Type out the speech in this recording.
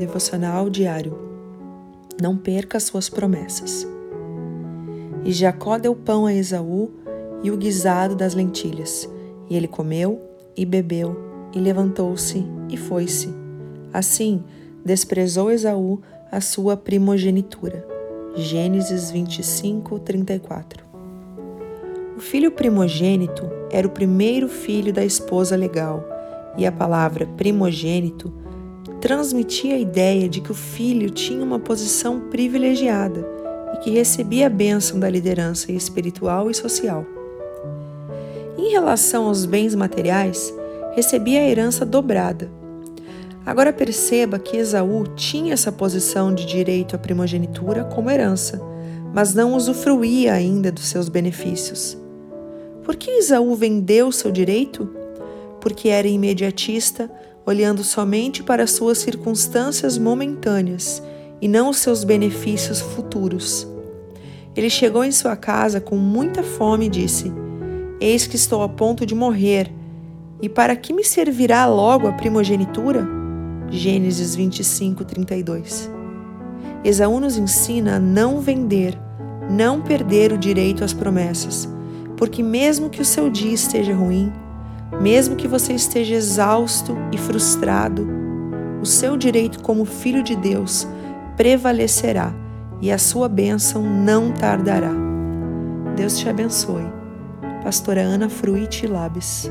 devocional diário. Não perca suas promessas. E Jacó deu pão a Esaú e o guisado das lentilhas, e ele comeu e bebeu, e levantou-se e foi-se. Assim, desprezou Esaú a sua primogenitura. Gênesis 25, 34. O filho primogênito era o primeiro filho da esposa legal, e a palavra primogênito transmitia a ideia de que o filho tinha uma posição privilegiada e que recebia a bênção da liderança espiritual e social. Em relação aos bens materiais, recebia a herança dobrada. Agora perceba que Esaú tinha essa posição de direito à primogenitura como herança, mas não usufruía ainda dos seus benefícios. Por que Esaú vendeu seu direito? Porque era imediatista, olhando somente para suas circunstâncias momentâneas e não os seus benefícios futuros. Ele chegou em sua casa com muita fome e disse: Eis que estou a ponto de morrer, e para que me servirá logo a primogenitura? Gênesis 25, 32. Esaú nos ensina a não vender, não perder o direito às promessas, porque mesmo que o seu dia esteja ruim, mesmo que você esteja exausto e frustrado, o seu direito como filho de Deus prevalecerá e a sua bênção não tardará. Deus te abençoe. Pastora Ana Fruit Labes.